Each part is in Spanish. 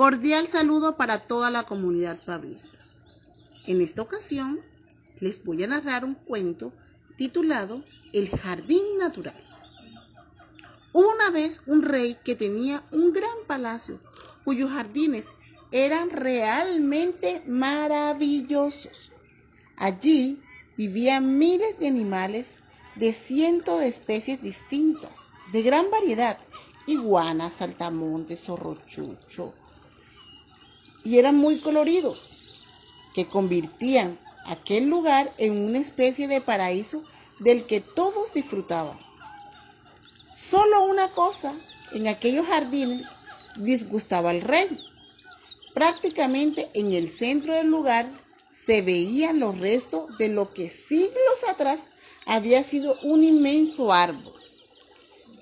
Cordial saludo para toda la comunidad pablista. En esta ocasión les voy a narrar un cuento titulado El Jardín Natural. Hubo una vez un rey que tenía un gran palacio cuyos jardines eran realmente maravillosos. Allí vivían miles de animales de cientos de especies distintas, de gran variedad, iguanas, saltamontes, zorrochucho, y eran muy coloridos, que convertían aquel lugar en una especie de paraíso del que todos disfrutaban. Solo una cosa en aquellos jardines disgustaba al rey. Prácticamente en el centro del lugar se veían los restos de lo que siglos atrás había sido un inmenso árbol.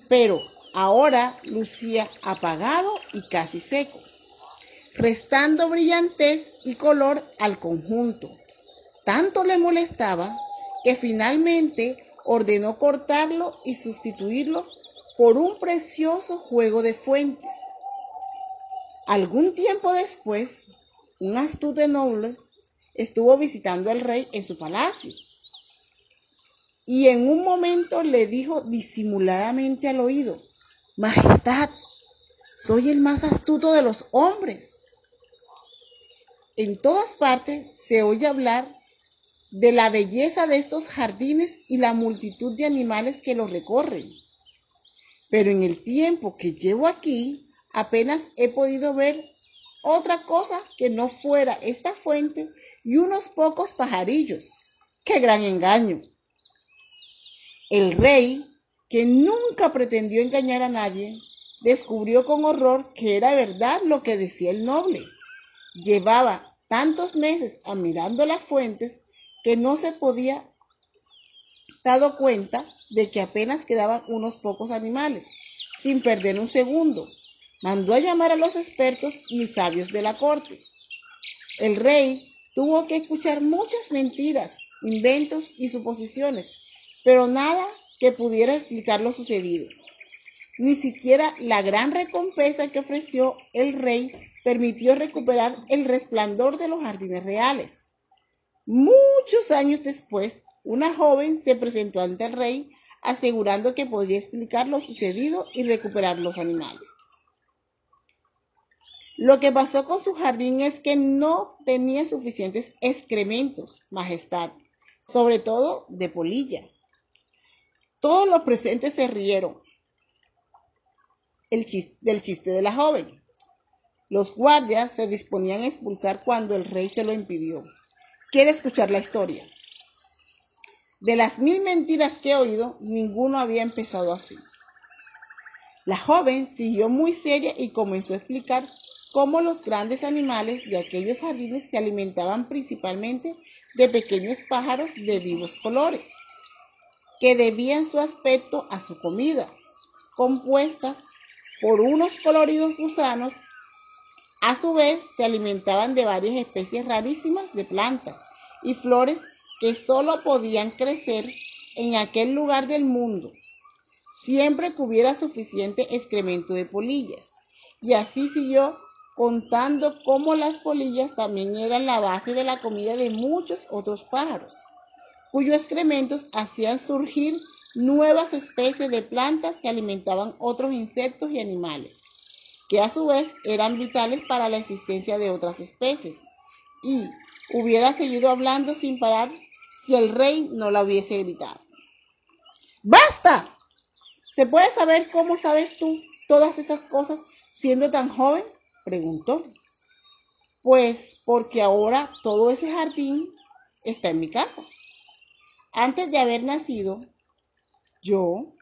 Pero ahora lucía apagado y casi seco restando brillantez y color al conjunto. Tanto le molestaba que finalmente ordenó cortarlo y sustituirlo por un precioso juego de fuentes. Algún tiempo después, un astuto noble estuvo visitando al rey en su palacio y en un momento le dijo disimuladamente al oído, Majestad, soy el más astuto de los hombres. En todas partes se oye hablar de la belleza de estos jardines y la multitud de animales que los recorren. Pero en el tiempo que llevo aquí, apenas he podido ver otra cosa que no fuera esta fuente y unos pocos pajarillos. ¡Qué gran engaño! El rey, que nunca pretendió engañar a nadie, descubrió con horror que era verdad lo que decía el noble. Llevaba tantos meses admirando las fuentes que no se podía dado cuenta de que apenas quedaban unos pocos animales. Sin perder un segundo, mandó a llamar a los expertos y sabios de la corte. El rey tuvo que escuchar muchas mentiras, inventos y suposiciones, pero nada que pudiera explicar lo sucedido. Ni siquiera la gran recompensa que ofreció el rey permitió recuperar el resplandor de los jardines reales. Muchos años después, una joven se presentó ante el rey asegurando que podría explicar lo sucedido y recuperar los animales. Lo que pasó con su jardín es que no tenía suficientes excrementos, majestad, sobre todo de polilla. Todos los presentes se rieron del chiste de la joven. Los guardias se disponían a expulsar cuando el rey se lo impidió. ¿Quiere escuchar la historia? De las mil mentiras que he oído, ninguno había empezado así. La joven siguió muy seria y comenzó a explicar cómo los grandes animales de aquellos jardines se alimentaban principalmente de pequeños pájaros de vivos colores, que debían su aspecto a su comida, compuestas por unos coloridos gusanos a su vez, se alimentaban de varias especies rarísimas de plantas y flores que solo podían crecer en aquel lugar del mundo, siempre que hubiera suficiente excremento de polillas. Y así siguió contando cómo las polillas también eran la base de la comida de muchos otros pájaros, cuyos excrementos hacían surgir nuevas especies de plantas que alimentaban otros insectos y animales que a su vez eran vitales para la existencia de otras especies, y hubiera seguido hablando sin parar si el rey no la hubiese gritado. ¡Basta! ¿Se puede saber cómo sabes tú todas esas cosas siendo tan joven? preguntó. Pues porque ahora todo ese jardín está en mi casa. Antes de haber nacido, yo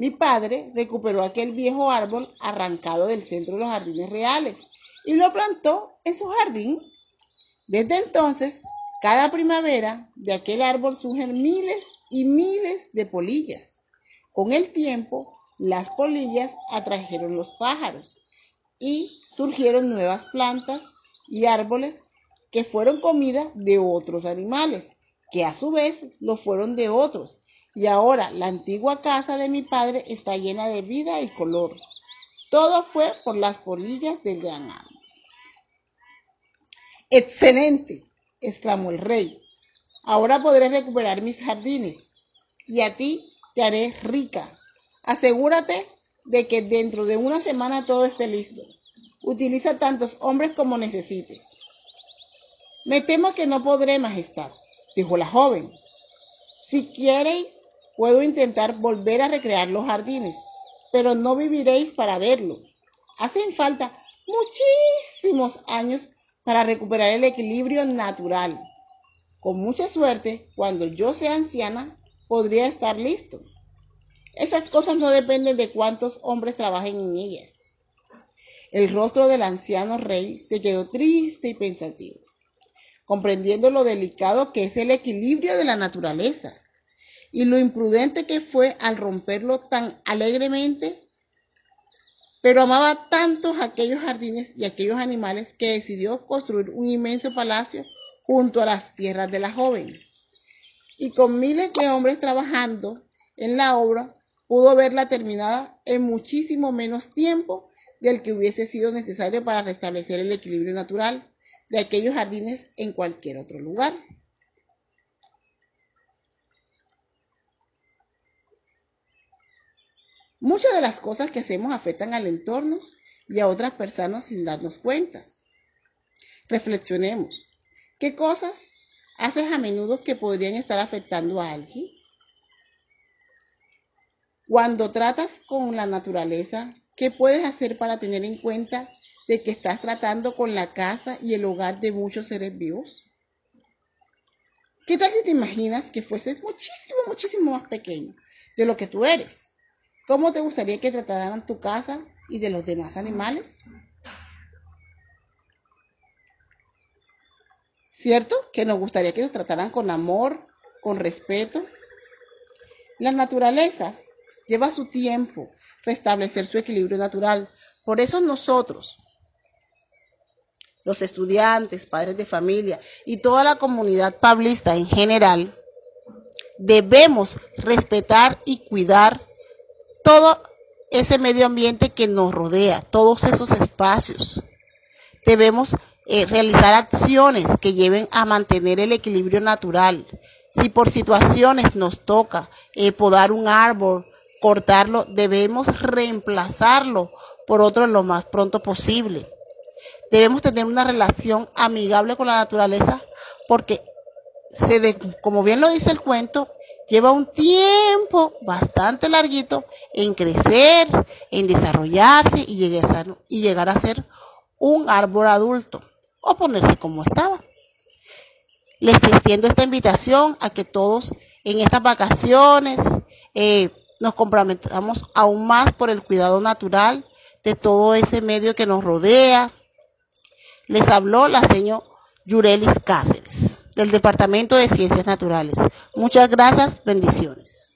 mi padre recuperó aquel viejo árbol arrancado del centro de los jardines reales y lo plantó en su jardín. Desde entonces, cada primavera de aquel árbol surgen miles y miles de polillas. Con el tiempo, las polillas atrajeron los pájaros y surgieron nuevas plantas y árboles que fueron comida de otros animales, que a su vez lo fueron de otros, y ahora la antigua casa de mi padre está llena de vida y color. Todo fue por las polillas del gran. Excelente, exclamó el rey. Ahora podré recuperar mis jardines y a ti te haré rica. Asegúrate de que dentro de una semana todo esté listo. Utiliza tantos hombres como necesites. Me temo que no podré, Majestad, dijo la joven. Si quieres, puedo intentar volver a recrear los jardines, pero no viviréis para verlo. Hacen falta muchísimos años para recuperar el equilibrio natural. Con mucha suerte, cuando yo sea anciana, podría estar listo. Esas cosas no dependen de cuántos hombres trabajen en ellas. El rostro del anciano rey se quedó triste y pensativo, comprendiendo lo delicado que es el equilibrio de la naturaleza y lo imprudente que fue al romperlo tan alegremente, pero amaba tanto aquellos jardines y aquellos animales que decidió construir un inmenso palacio junto a las tierras de la joven. Y con miles de hombres trabajando en la obra, pudo verla terminada en muchísimo menos tiempo del que hubiese sido necesario para restablecer el equilibrio natural de aquellos jardines en cualquier otro lugar. Muchas de las cosas que hacemos afectan al entorno y a otras personas sin darnos cuentas. Reflexionemos. ¿Qué cosas haces a menudo que podrían estar afectando a alguien? Cuando tratas con la naturaleza, ¿Qué puedes hacer para tener en cuenta de que estás tratando con la casa y el hogar de muchos seres vivos? ¿Qué tal si te imaginas que fueses muchísimo, muchísimo más pequeño de lo que tú eres? ¿Cómo te gustaría que trataran tu casa y de los demás animales? ¿Cierto? Que nos gustaría que nos trataran con amor, con respeto. La naturaleza lleva su tiempo restablecer su equilibrio natural. Por eso nosotros, los estudiantes, padres de familia y toda la comunidad pablista en general, debemos respetar y cuidar todo ese medio ambiente que nos rodea, todos esos espacios. Debemos eh, realizar acciones que lleven a mantener el equilibrio natural. Si por situaciones nos toca eh, podar un árbol, cortarlo, debemos reemplazarlo por otro lo más pronto posible. Debemos tener una relación amigable con la naturaleza porque, se como bien lo dice el cuento, lleva un tiempo bastante larguito en crecer, en desarrollarse y llegar a, ser un árbol adulto o ponerse como estaba. Les extiendo esta invitación a que todos en estas vacaciones eh, nos comprometamos aún más por el cuidado natural de todo ese medio que nos rodea. Les habló la señora Yurelis Cáceres, del Departamento de Ciencias Naturales. Muchas gracias, bendiciones.